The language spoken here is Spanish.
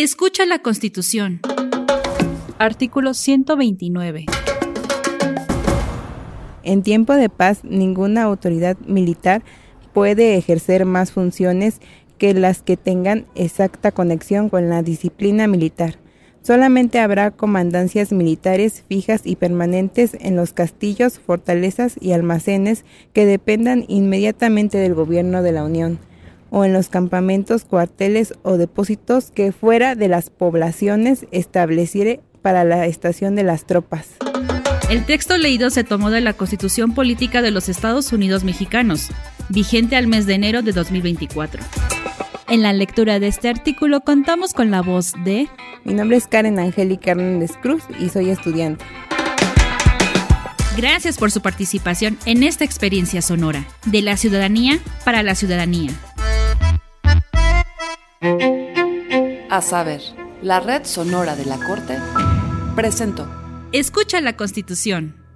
Escucha la Constitución. Artículo 129. En tiempo de paz, ninguna autoridad militar puede ejercer más funciones que las que tengan exacta conexión con la disciplina militar. Solamente habrá comandancias militares fijas y permanentes en los castillos, fortalezas y almacenes que dependan inmediatamente del gobierno de la Unión, o en los campamentos, cuarteles o depósitos que fuera de las poblaciones estableciere para la estación de las tropas. El texto leído se tomó de la Constitución Política de los Estados Unidos Mexicanos, vigente al mes de enero de 2024. En la lectura de este artículo contamos con la voz de... Mi nombre es Karen Angélica Hernández Cruz y soy estudiante. Gracias por su participación en esta experiencia sonora, de la ciudadanía para la ciudadanía. A saber, la red sonora de la Corte presentó. Escucha la Constitución.